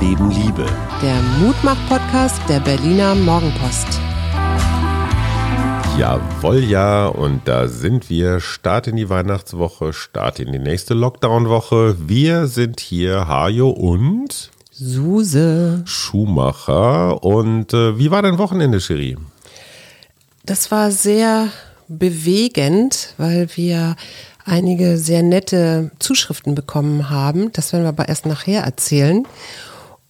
Leben Liebe. Der Mutmach-Podcast der Berliner Morgenpost. Jawohl, ja, und da sind wir. Start in die Weihnachtswoche, Start in die nächste Lockdown-Woche. Wir sind hier, Hajo und Suse. Schumacher. Und äh, wie war dein Wochenende, Cherie? Das war sehr bewegend, weil wir einige sehr nette Zuschriften bekommen haben. Das werden wir aber erst nachher erzählen.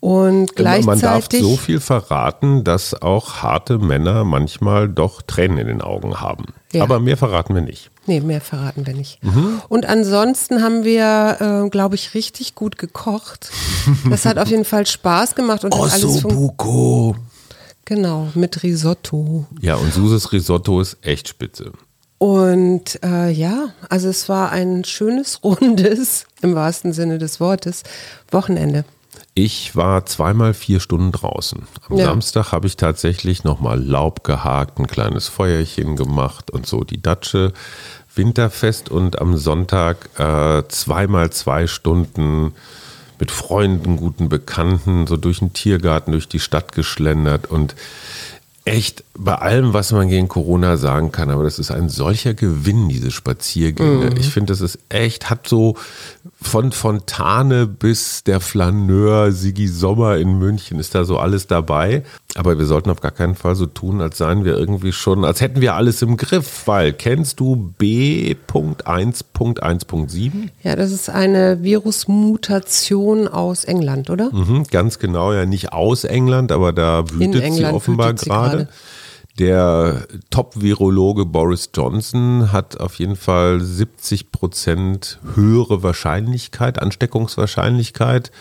Und gleichzeitig. Man darf so viel verraten, dass auch harte Männer manchmal doch Tränen in den Augen haben. Ja. Aber mehr verraten wir nicht. Nee, mehr verraten wir nicht. Mhm. Und ansonsten haben wir, äh, glaube ich, richtig gut gekocht. Das hat auf jeden Fall Spaß gemacht und Buko. Genau, mit Risotto. Ja, und Suses Risotto ist echt spitze. Und äh, ja, also es war ein schönes, rundes, im wahrsten Sinne des Wortes, Wochenende. Ich war zweimal vier Stunden draußen. Am Ja. Samstag habe ich tatsächlich nochmal Laub gehakt, ein kleines Feuerchen gemacht und so die Datsche. Winterfest und am Sonntag äh, zweimal zwei Stunden mit Freunden, guten Bekannten, so durch den Tiergarten, durch die Stadt geschlendert und echt bei allem, was man gegen Corona sagen kann, aber das ist ein solcher Gewinn, diese Spaziergänge. Ich finde, das ist echt, hat so von Fontane bis der Flaneur, Sigi Sommer in München, ist da so alles dabei. Aber wir sollten auf gar keinen Fall so tun, als seien wir irgendwie schon, als hätten wir alles im Griff, weil kennst du B.1.1.7? Ja, das ist eine Virusmutation aus England, oder? Mhm, ganz genau, ja, nicht aus England, aber da wütet sie offenbar gerade. Der Top-Virologe Boris Johnson hat auf jeden Fall 70 Prozent höhere Wahrscheinlichkeit, Ansteckungswahrscheinlichkeit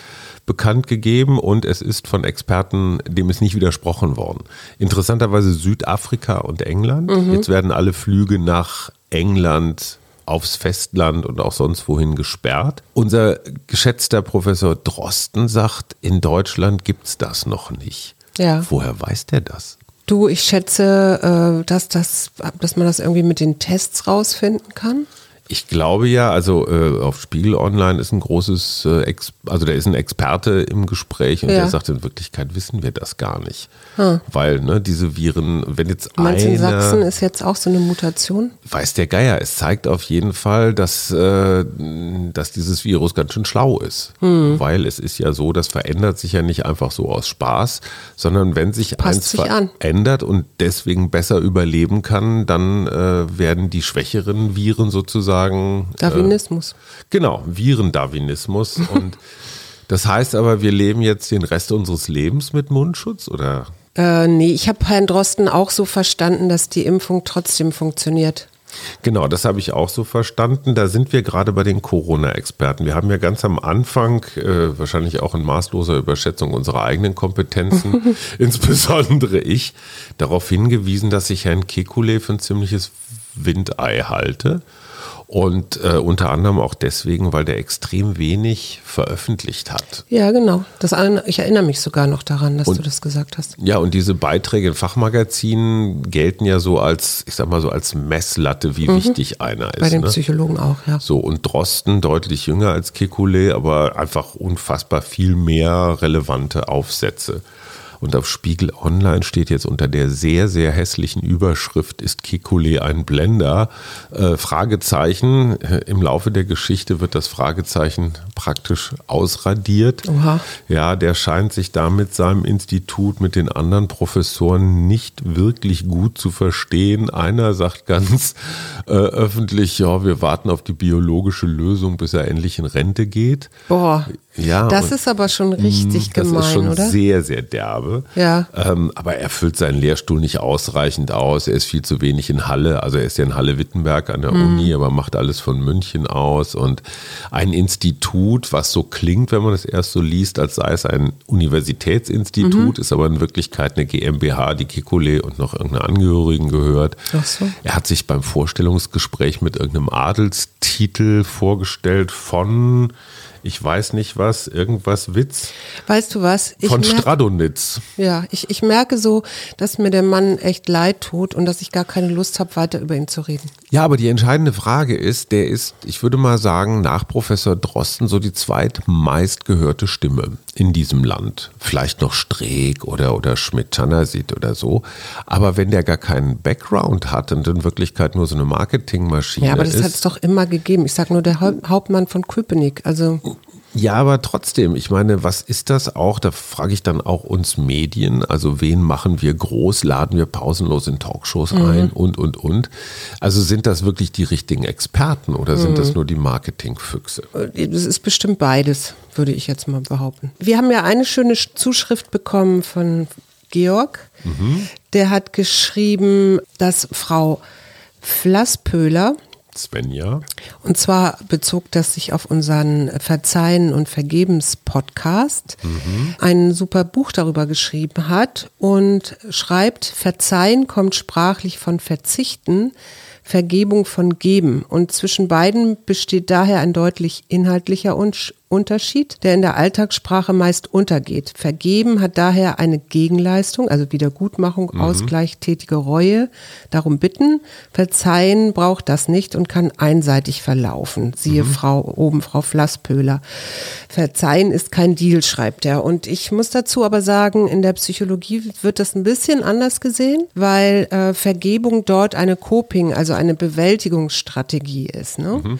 bekannt gegeben und es ist von Experten dem ist nicht widersprochen worden. Interessanterweise Südafrika und England. Jetzt werden alle Flüge nach England aufs Festland und auch sonst wohin gesperrt. Unser geschätzter Professor Drosten sagt, in Deutschland gibt's das noch nicht. Ja. Woher weiß der das? Du, ich schätze, äh, dass, das, dass man das irgendwie mit den Tests rausfinden kann. Ich glaube ja, also äh, auf Spiegel Online ist ein großes, äh, Ex also da ist ein Experte im Gespräch und Ja. der sagt, in Wirklichkeit wissen wir das gar nicht. Weil ne, diese Viren, wenn jetzt meinst, in Sachsen einer, ist jetzt auch so eine Mutation? weiß der Geier, es zeigt auf jeden Fall, dass, äh, dass dieses Virus ganz schön schlau ist. Hm. Weil es ist ja so, das verändert sich ja nicht einfach so aus Spaß, sondern wenn sich Passt eins sich an. verändert und deswegen besser überleben kann, dann äh, werden die schwächeren Viren sozusagen Darwinismus. Genau, Virendarwinismus. Und das heißt aber, wir leben jetzt den Rest unseres Lebens mit Mundschutz oder? Äh, nee, ich habe Herrn Drosten auch so verstanden, dass die Impfung trotzdem funktioniert. Genau, das habe ich auch so verstanden. Da sind wir gerade bei den Corona-Experten. Wir haben ja ganz am Anfang, äh, wahrscheinlich auch in maßloser Überschätzung unserer eigenen Kompetenzen, insbesondere ich, darauf hingewiesen, dass ich Herrn Kekulé für ein ziemliches Windei halte. Und äh, unter anderem auch deswegen, weil der extrem wenig veröffentlicht hat. Ja, genau. Das, ich erinnere mich sogar noch daran, dass Und- du das gesagt hast. Ja, und diese Beiträge in Fachmagazinen gelten ja so als, ich sag mal so als Messlatte, wie wichtig einer ist. Mhm. Bei den ne? Psychologen auch, ja. So, und Drosten deutlich jünger als Kekulé, aber einfach unfassbar viel mehr relevante Aufsätze. Und auf Spiegel Online steht jetzt unter der sehr, sehr hässlichen Überschrift, ist Kekulé ein Blender? Äh, Fragezeichen. Äh, Im Laufe der Geschichte wird das Fragezeichen praktisch ausradiert. Oha. Ja, der scheint sich da mit seinem Institut, mit den anderen Professoren nicht wirklich gut zu verstehen. Einer sagt ganz äh, öffentlich, ja, wir warten auf die biologische Lösung, bis er endlich in Rente geht. Boah. Ja, das ist aber schon richtig das gemein, ist schon oder? sehr, sehr derbe. Ja. Ähm, aber er füllt seinen Lehrstuhl nicht ausreichend aus. Er ist viel zu wenig in Halle. Also er ist ja in Halle-Wittenberg an der Mhm. Uni, aber macht alles von München aus. Und ein Institut, was so klingt, wenn man es erst so liest, als sei es ein Universitätsinstitut, Mhm. ist aber in Wirklichkeit eine GmbH, die Kikole und noch irgendeine Angehörigen gehört. Ach so. Er hat sich beim Vorstellungsgespräch mit irgendeinem Adelstitel vorgestellt von ich weiß nicht was, irgendwas Witz. Weißt du was? Ich Von merk, Stradonitz. Ja, ich, ich merke so, dass mir der Mann echt leid tut und dass ich gar keine Lust habe, weiter über ihn zu reden. Ja, aber die entscheidende Frage ist, der ist, ich würde mal sagen, nach Professor Drosten so die zweitmeistgehörte Stimme in diesem Land. Vielleicht noch Streeck oder, oder Schmidt-Chanasit oder so. Aber wenn der gar keinen Background hat und in Wirklichkeit nur so eine Marketingmaschine ist. Ja, aber das hat es doch immer gegeben. Ich sage nur der Hauptmann von Köpenick. Also ja, aber trotzdem, ich meine, was ist das auch? Da frage ich dann auch uns Medien, also wen machen wir groß, laden wir pausenlos in Talkshows mhm. ein und, und, und. Also sind das wirklich die richtigen Experten oder sind mhm. das nur die Marketingfüchse? Das ist bestimmt beides, würde ich jetzt mal behaupten. Wir haben ja eine schöne Zuschrift bekommen von Georg. Mhm. Der hat geschrieben, dass Frau Flasspöhler Svenja. Und zwar bezog das sich auf unseren Verzeihen und Vergebens Podcast, mhm. ein super Buch darüber geschrieben hat und schreibt, Verzeihen kommt sprachlich von Verzichten, Vergebung von Geben. Und zwischen beiden besteht daher ein deutlich inhaltlicher Unterschied, der in der Alltagssprache meist untergeht. Vergeben hat daher eine Gegenleistung, also Wiedergutmachung, mhm. Ausgleich, tätige Reue, darum bitten. Verzeihen braucht das nicht und kann einseitig verlaufen. Siehe mhm. Frau, oben Frau Flasspöhler. Verzeihen ist kein Deal, schreibt er. Und ich muss dazu aber sagen, in der Psychologie wird das ein bisschen anders gesehen, weil äh, Vergebung dort eine Coping, also eine Bewältigungsstrategie ist. Ne? Mhm.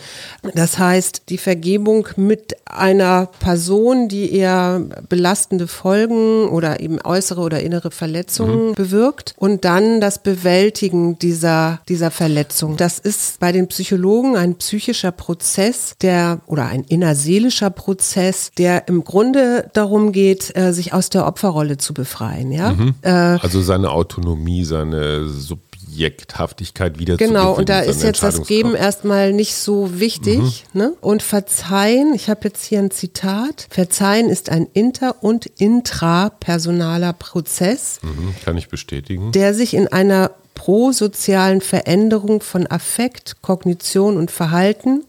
Das heißt, die Vergebung mit einer Person, die eher belastende Folgen oder eben äußere oder innere Verletzungen mhm. bewirkt und dann das Bewältigen dieser, dieser Verletzung. Das ist bei den Psychologen ein psychischer Prozess, der oder ein innerseelischer Prozess, der im Grunde darum geht, äh, sich aus der Opferrolle zu befreien. Ja? Mhm. Äh, also seine Autonomie, seine Sub Objekthaftigkeit wieder Genau, und da ist jetzt das Geben erstmal nicht so wichtig. Mhm. Ne? Und Verzeihen, ich habe jetzt hier ein Zitat, Verzeihen ist ein inter- und intrapersonaler Prozess. Mhm, kann ich bestätigen. Der sich in einer prosozialen Veränderung von Affekt, Kognition und Verhalten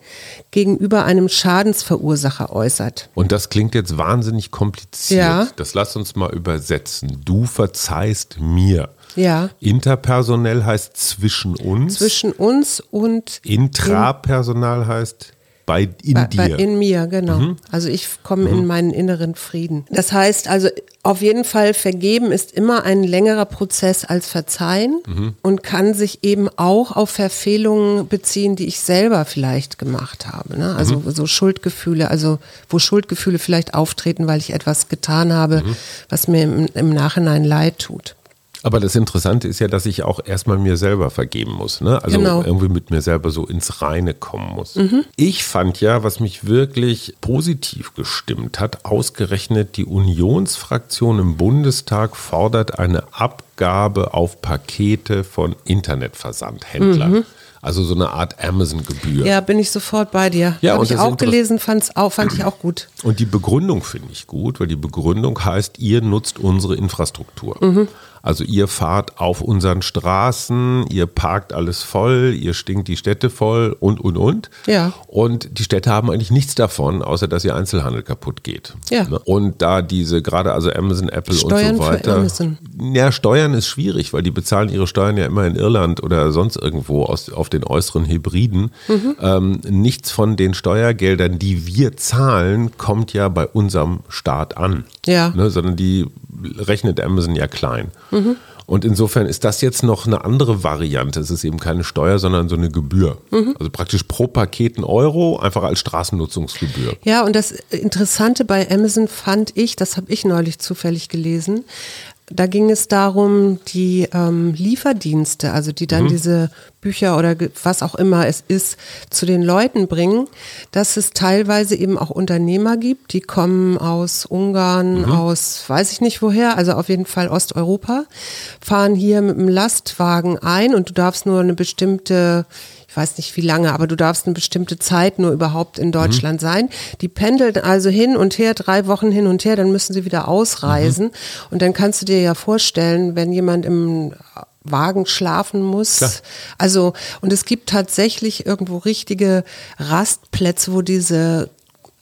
gegenüber einem Schadensverursacher äußert. Und das klingt jetzt wahnsinnig kompliziert. Ja. Das lass uns mal übersetzen. Du verzeihst mir. Ja. Interpersonell heißt zwischen uns. Zwischen uns und. Intrapersonal heißt bei in bei, dir. Bei in mir, genau. Mhm. Also ich komme mhm. in meinen inneren Frieden. Das heißt also, auf jeden Fall vergeben ist immer ein längerer Prozess als verzeihen mhm. und kann sich eben auch auf Verfehlungen beziehen, die ich selber vielleicht gemacht habe. Ne? Also mhm. so Schuldgefühle, also wo Schuldgefühle vielleicht auftreten, weil ich etwas getan habe, mhm. was mir im, im Nachhinein leid tut. Aber das Interessante ist ja, dass ich auch erstmal mir selber vergeben muss. Ne? Also genau. irgendwie mit mir selber so ins Reine kommen muss. Mhm. Ich fand ja, was mich wirklich positiv gestimmt hat, ausgerechnet die Unionsfraktion im Bundestag fordert eine Abgabe auf Pakete von Internetversandhändlern. Mhm. Also so eine Art Amazon-Gebühr. Ja, bin ich sofort bei dir. Ja, Habe ich auch gelesen, fand's auch, fand ich auch gut. Und die Begründung finde ich gut, weil die Begründung heißt, ihr nutzt unsere Infrastruktur. Mhm. Also ihr fahrt auf unseren Straßen, ihr parkt alles voll, ihr stinkt die Städte voll und, und, und. Ja. Und die Städte haben eigentlich nichts davon, außer dass ihr Einzelhandel kaputt geht. Ja. Ne? Und da diese, gerade also Amazon, Apple Steuern und so weiter. Für Amazon. Ja, Steuern ist schwierig, weil die bezahlen ihre Steuern ja immer in Irland oder sonst irgendwo aus, auf den äußeren Hybriden. Mhm. Ähm, nichts von den Steuergeldern, die wir zahlen, kommt ja bei unserem Staat an. Ja. Ne? Sondern die rechnet Amazon ja klein. Mhm. Und insofern ist das jetzt noch eine andere Variante. Es ist eben keine Steuer, sondern so eine Gebühr. Mhm. Also praktisch pro Paket ein Euro, einfach als Straßennutzungsgebühr. Ja, und das Interessante bei Amazon fand ich, das habe ich neulich zufällig gelesen, da ging es darum, die ähm, Lieferdienste, also die dann mhm. diese Bücher oder was auch immer es ist, zu den Leuten bringen, dass es teilweise eben auch Unternehmer gibt, die kommen aus Ungarn, mhm. aus weiß ich nicht woher, also auf jeden Fall Osteuropa, fahren hier mit einem Lastwagen ein und du darfst nur eine bestimmte ich weiß nicht wie lange, aber du darfst eine bestimmte Zeit nur überhaupt in Deutschland mhm. sein. Die pendeln also hin und her, drei Wochen hin und her, dann müssen sie wieder ausreisen. Mhm. Und dann kannst du dir ja vorstellen, wenn jemand im Wagen schlafen muss. Klar. Also, und es gibt tatsächlich irgendwo richtige Rastplätze, wo diese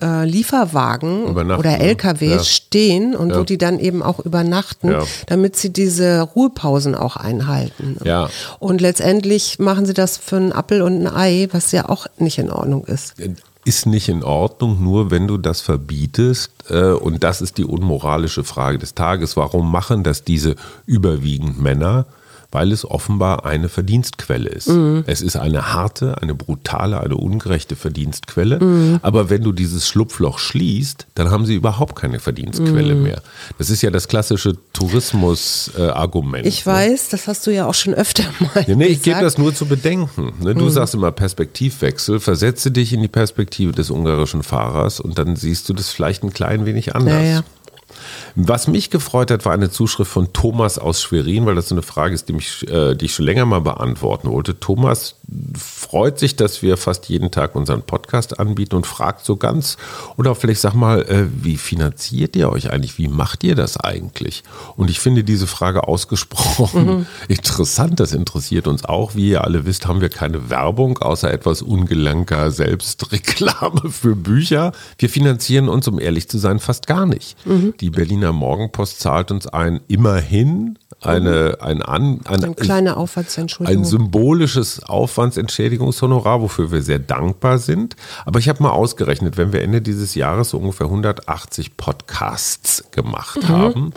äh, Lieferwagen oder LKWs ja. stehen und Ja. wo die dann eben auch übernachten, Ja. damit sie diese Ruhepausen auch einhalten. Ja. Und letztendlich machen sie das für einen Appel und ein Ei, was ja auch nicht in Ordnung ist. ist nicht in Ordnung, nur wenn du das verbietest. Äh, und das ist die unmoralische Frage des Tages. Warum machen das diese überwiegend Männer? Weil es offenbar eine Verdienstquelle ist. Es ist eine harte, eine brutale, eine ungerechte Verdienstquelle. Aber wenn du dieses Schlupfloch schließt, dann haben sie überhaupt keine Verdienstquelle mehr. Das ist ja das klassische Tourismus-Argument. Ich weiß, das hast du ja auch schon öfter mal Nee, nee, ich gebe das nur zu bedenken. Ne, Mhm. Du sagst immer Perspektivwechsel, versetze dich in die Perspektive des ungarischen Fahrers und dann siehst du das vielleicht ein klein wenig anders. Ja, ja. Was mich gefreut hat, war eine Zuschrift von Thomas aus Schwerin, weil das so eine Frage ist, die, mich, äh, die ich schon länger mal beantworten wollte. Thomas freut sich, dass wir fast jeden Tag unseren Podcast anbieten und fragt so ganz, oder vielleicht sag mal, äh, wie finanziert ihr euch eigentlich? Wie macht ihr das eigentlich? Und ich finde diese Frage ausgesprochen interessant. Das interessiert uns auch. Wie ihr alle wisst, haben wir keine Werbung, außer etwas ungelenker Selbstreklame für Bücher. Wir finanzieren uns, um ehrlich zu sein, fast gar nicht. Die Berliner Morgenpost zahlt uns ein immerhin eine, ein, An, ein, Eine kleine Aufwandsentschuldigung. ein symbolisches Aufwandsentschädigungshonorar, wofür wir sehr dankbar sind. Aber ich habe mal ausgerechnet, wenn wir Ende dieses Jahres so ungefähr 180 Podcasts gemacht Mhm. haben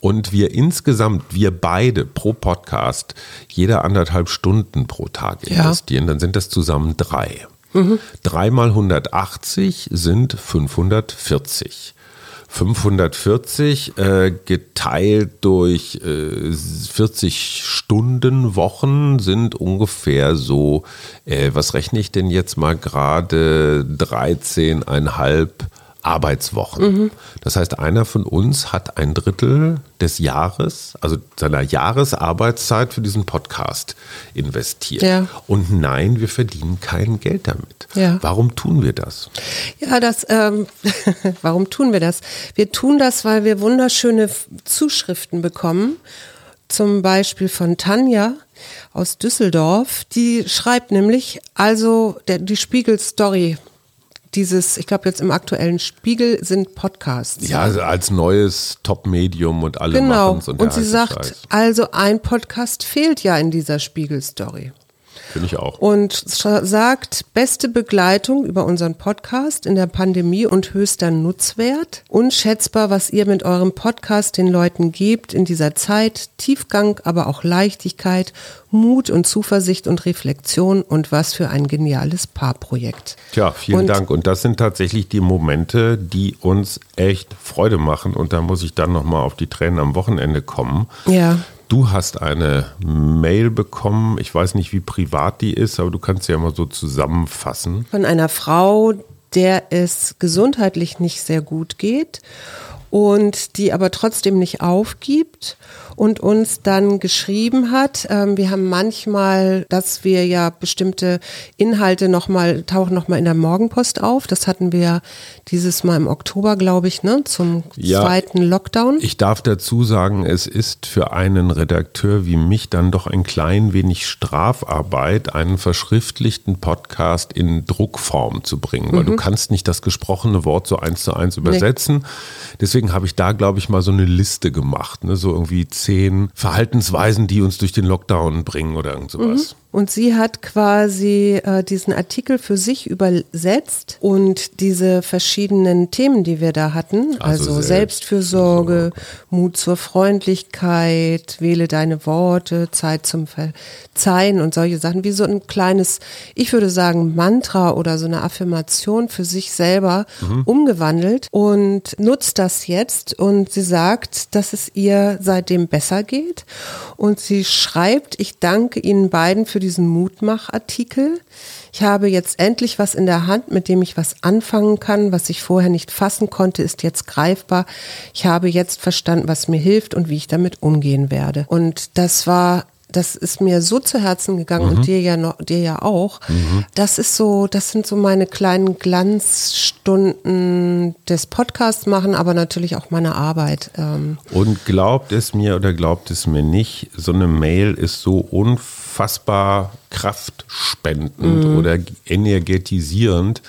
und wir insgesamt, wir beide pro Podcast, jeder anderthalb Stunden pro Tag Ja. investieren, dann sind das zusammen drei. Drei mal 180 sind 540. 540 äh, geteilt durch äh, 40 Stunden Wochen sind ungefähr so, äh, was rechne ich denn jetzt mal gerade, 13,5 Arbeitswochen. Das heißt, einer von uns hat ein Drittel des Jahres, also seiner Jahresarbeitszeit für diesen Podcast investiert. Ja. Und nein, wir verdienen kein Geld damit. Ja. Warum tun wir das? Ja, das, ähm, warum tun wir das? Wir tun das, weil wir wunderschöne Zuschriften bekommen. Zum Beispiel von Tanja aus Düsseldorf. Die schreibt nämlich, also der, die Spiegel-Story, dieses, ich glaube jetzt im aktuellen Spiegel sind Podcasts. Ja, also als neues Top-Medium und alle Genau. machen's und, Und, der sie sagt, Scheiß. also ein Podcast fehlt ja in dieser Spiegel-Story. Finde ich auch. Und sagt, beste Begleitung über unseren Podcast in der Pandemie und höchster Nutzwert. Unschätzbar, was ihr mit eurem Podcast den Leuten gebt in dieser Zeit. Tiefgang, aber auch Leichtigkeit, Mut und Zuversicht und Reflexion und was für ein geniales Paarprojekt. Tja, vielen Und- Dank. Und das sind tatsächlich die Momente, die uns echt Freude machen. Und da muss ich dann nochmal auf die Tränen am Wochenende kommen. Ja. Du hast eine Mail bekommen. Ich weiß nicht, wie privat die ist, aber du kannst sie ja mal so zusammenfassen. von einer Frau, der es gesundheitlich nicht sehr gut geht und die aber trotzdem nicht aufgibt und uns dann geschrieben hat. Ähm, wir haben manchmal, dass wir ja bestimmte Inhalte nochmal, tauchen nochmal in der Morgenpost auf. Das hatten wir dieses Mal im Oktober, glaube ich, ne, zum Ja. zweiten Lockdown. Ich darf dazu sagen, es ist für einen Redakteur wie mich dann doch ein klein wenig Strafarbeit, einen verschriftlichten Podcast in Druckform zu bringen, weil du kannst nicht das gesprochene Wort so eins zu eins übersetzen. Deswegen habe ich da, glaube ich, mal so eine Liste gemacht, ne? so irgendwie zehn Verhaltensweisen, die uns durch den Lockdown bringen oder irgend sowas. Und sie hat quasi äh, diesen Artikel für sich übersetzt und diese verschiedenen Themen, die wir da hatten, Also also, Selbstfürsorge, Mut zur Freundlichkeit, wähle deine Worte, Zeit zum Verzeihen und solche Sachen, wie so ein kleines, ich würde sagen, Mantra oder so eine Affirmation für sich selber umgewandelt und nutzt das jetzt und sie sagt, dass es ihr seitdem besser geht und sie schreibt, ich danke Ihnen beiden für diesen Mutmachartikel. Ich habe jetzt endlich was in der Hand, mit dem ich was anfangen kann. Was ich vorher nicht fassen konnte, ist jetzt greifbar. Ich habe jetzt verstanden, was mir hilft und wie ich damit umgehen werde. Und das war das ist mir so zu Herzen gegangen und dir ja noch, dir ja auch. Das ist so, das sind so meine kleinen Glanzstunden des Podcasts machen, aber natürlich auch meine Arbeit. Ähm, Und glaubt es mir oder glaubt es mir nicht, so eine Mail ist so unfassbar kraftspendend oder energetisierend.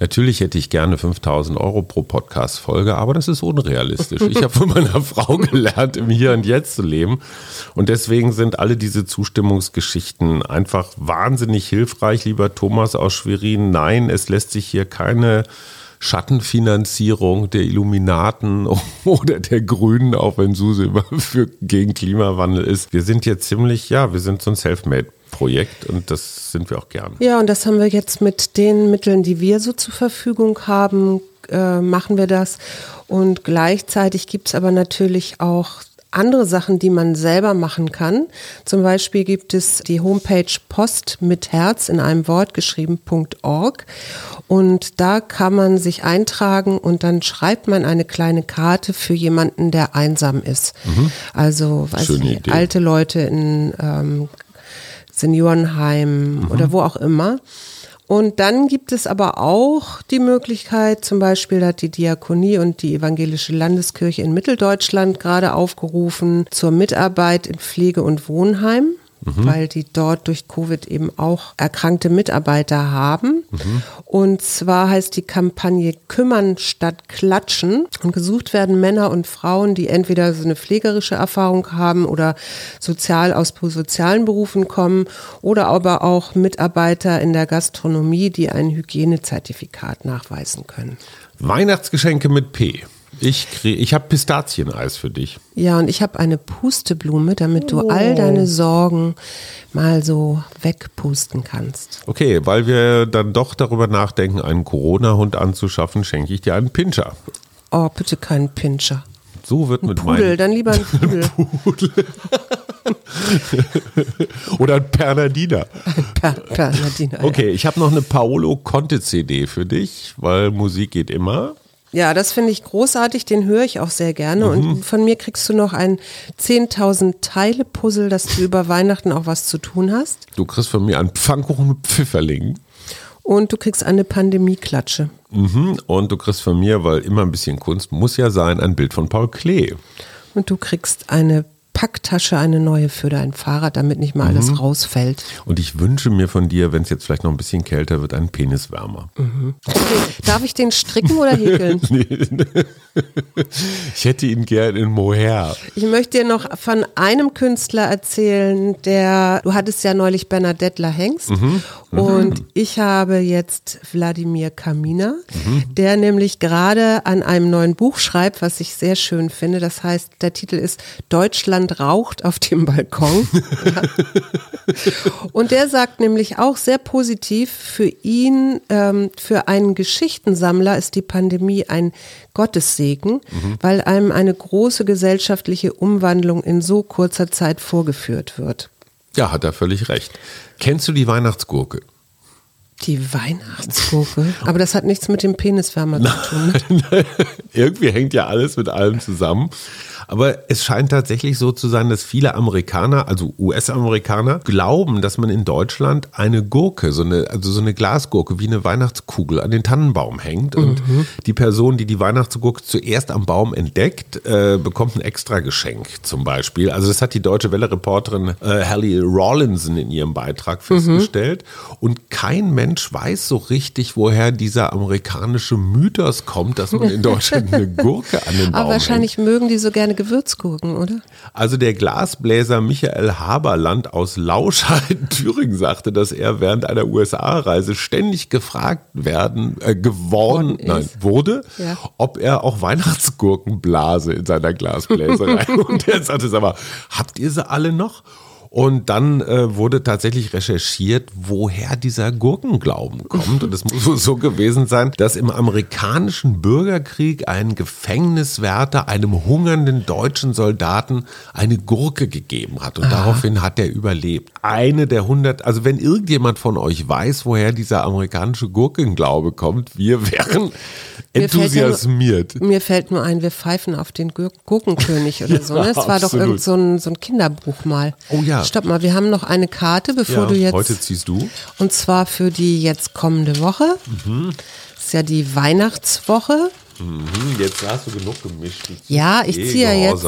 Natürlich hätte ich gerne 5000 Euro pro Podcast-Folge, aber das ist unrealistisch. Ich habe von meiner Frau gelernt, im Hier und Jetzt zu leben. Und deswegen sind alle diese Zustimmungsgeschichten einfach wahnsinnig hilfreich, lieber Thomas aus Schwerin. Nein, es lässt sich hier keine Schattenfinanzierung der Illuminaten oder der Grünen, auch wenn Suse immer für gegen Klimawandel ist. Wir sind jetzt ziemlich, ja, wir sind so ein Selfmade-Projekt und das sind wir auch gern. Ja, und das haben wir jetzt mit den Mitteln, die wir so zur Verfügung haben, äh, machen wir das. Und gleichzeitig gibt es aber natürlich auch andere Sachen, die man selber machen kann. Zum Beispiel gibt es die Homepage Post mit Herz in einem Wort geschrieben.org und da kann man sich eintragen und dann schreibt man eine kleine Karte für jemanden, der einsam ist. Also weiß Idee. alte Leute in ähm, Seniorenheim oder wo auch immer. Und dann gibt es aber auch die Möglichkeit, zum Beispiel hat die Diakonie und die Evangelische Landeskirche in Mitteldeutschland gerade aufgerufen zur Mitarbeit in Pflege- und Wohnheim. Weil die dort durch Covid eben auch erkrankte Mitarbeiter haben. Und zwar heißt die Kampagne Kümmern statt Klatschen. Und gesucht werden Männer und Frauen, die entweder so eine pflegerische Erfahrung haben oder sozial aus sozialen Berufen kommen oder aber auch Mitarbeiter in der Gastronomie, die ein Hygienezertifikat nachweisen können. Weihnachtsgeschenke mit P. Ich, krieg- ich habe Pistazieneis für dich. Ja, und ich habe eine Pusteblume, damit du all deine Sorgen mal so wegpusten kannst. Okay, weil wir dann doch darüber nachdenken, einen Corona-Hund anzuschaffen, schenke ich dir einen Pinscher. Oh, bitte keinen Pinscher. So wird mit Pudel, meinem. dann lieber ein Pudel. Oder ein Bernardiner. Per, per Nadine. Okay, ich habe noch eine Paolo Conte CD für dich, weil Musik geht immer. Ja, das finde ich großartig, den höre ich auch sehr gerne. Und von mir kriegst du noch ein 10.000 Teile Puzzle, dass du über Weihnachten auch was zu tun hast. Du kriegst von mir einen Pfannkuchen mit Pfifferlingen. Und du kriegst eine Pandemieklatsche. Mhm. Und du kriegst von mir, weil immer ein bisschen Kunst muss ja sein, ein Bild von Paul Klee. Und du kriegst eine Packtasche, eine neue für dein Fahrrad, damit nicht mal alles rausfällt. Und ich wünsche mir von dir, wenn es jetzt vielleicht noch ein bisschen kälter wird, einen Peniswärmer. Okay. Darf ich den stricken oder häkeln? Ich hätte ihn gern in Mohair. Ich möchte dir noch von einem Künstler erzählen, der, du hattest ja neulich Bernadette Hengst und ich habe jetzt Wladimir Kamina, der nämlich gerade an einem neuen Buch schreibt, was ich sehr schön finde. Das heißt, der Titel ist Deutschland raucht auf dem Balkon. Und der sagt nämlich auch sehr positiv, für ihn, ähm, für einen Geschichtensammler ist die Pandemie ein Gottessegen, weil einem eine große gesellschaftliche Umwandlung in so kurzer Zeit vorgeführt wird. Ja, hat er völlig recht. Kennst du die Weihnachtsgurke? Die Weihnachtsgurke. Aber das hat nichts mit dem Peniswärmer zu tun. Irgendwie hängt ja alles mit allem zusammen. Aber es scheint tatsächlich so zu sein, dass viele Amerikaner, also US-Amerikaner, glauben, dass man in Deutschland eine Gurke, so eine, also so eine Glasgurke wie eine Weihnachtskugel an den Tannenbaum hängt. Und die Person, die die Weihnachtsgurke zuerst am Baum entdeckt, äh, bekommt ein extra Geschenk zum Beispiel. Also das hat die deutsche Welle-Reporterin äh, Hallie Rawlinson in ihrem Beitrag festgestellt. Und kein Mensch weiß so richtig, woher dieser amerikanische Mythos kommt, dass man in Deutschland eine Gurke an den Baum Aber wahrscheinlich mögen die so gerne Gewürzgurken, oder? also der Glasbläser Michael Haberland aus Lauscheid, Thüringen, sagte, dass er während einer USA-Reise ständig gefragt werden, äh, geworden, nein, wurde, Ja. ob er auch Weihnachtsgurken blase in seiner Glasbläserei. Und er sagte, sag mal, habt ihr sie alle noch? Und dann äh, wurde tatsächlich recherchiert, woher dieser Gurkenglauben kommt. Und es muss wohl so gewesen sein, dass im amerikanischen Bürgerkrieg ein Gefängniswärter einem hungernden deutschen Soldaten eine Gurke gegeben hat. Und daraufhin hat er überlebt. Eine der hundert, also wenn irgendjemand von euch weiß, woher dieser amerikanische Gurkenglaube kommt, wir wären Mir fällt ja nur- enthusiasmiert. Mir fällt nur ein, wir pfeifen auf den Gur Gurkenkönig oder so. Ne? Ja, Das war doch absolut. irgend so ein, so ein Kinderbuch mal. Oh ja, Ja. Stopp mal, wir haben noch eine Karte, bevor Ja, du jetzt. heute ziehst du. Und zwar für die jetzt kommende Woche. Mhm. Das ist ja die Weihnachtswoche. Hm, jetzt hast du genug gemischt. Ja, ich eh ziehe ja jetzt.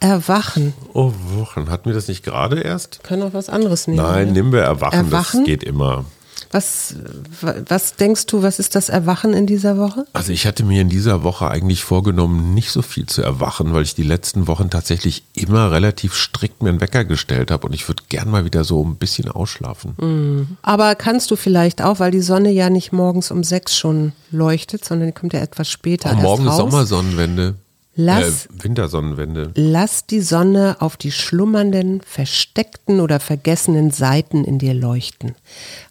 Erwachen. Oh, Wochen. Hatten wir das nicht gerade erst? Können auch was anderes nehmen. Nein, ne? nimm wir Erwachen. Erwachen? Das geht immer. Was, wa- was denkst du, was ist das Erwachen in dieser Woche? Also ich hatte mir in dieser Woche eigentlich vorgenommen, nicht so viel zu erwachen, weil ich die letzten Wochen tatsächlich immer relativ strikt mir einen Wecker gestellt habe und ich würde gern mal wieder so ein bisschen ausschlafen. Aber kannst du vielleicht auch, weil die Sonne ja nicht morgens um sechs schon leuchtet, sondern die kommt ja etwas später. Oh, morgen raus. Sommersonnenwende. Lass- Äh, Wintersonnenwende. Lass die Sonne auf die schlummernden, versteckten oder vergessenen Seiten in dir leuchten.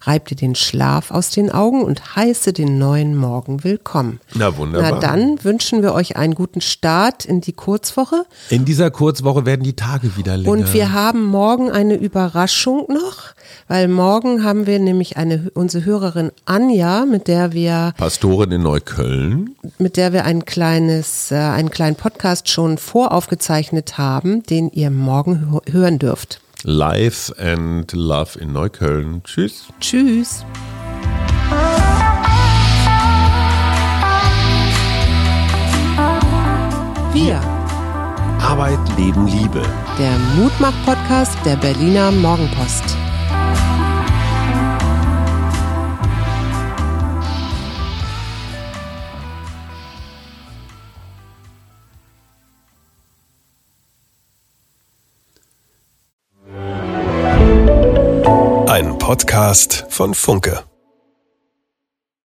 Reib dir den Schlaf aus den Augen und heiße den neuen Morgen willkommen. Na, wunderbar. Na dann wünschen wir euch einen guten Start in die Kurzwoche. In dieser Kurzwoche werden die Tage wieder länger. Und wir haben morgen eine Überraschung noch, weil morgen haben wir nämlich eine unsere Hörerin Anja, mit der wir Pastorin in Neukölln. mit der wir ein kleines äh, einen kleinen Podcast schon voraufgezeichnet haben, den ihr morgen hö- hören dürft. Life and Love in Neukölln. Tschüss. Tschüss. Wir, Arbeit, Leben, Liebe. der Mutmach-Podcast der Berliner Morgenpost. Podcast von Funke.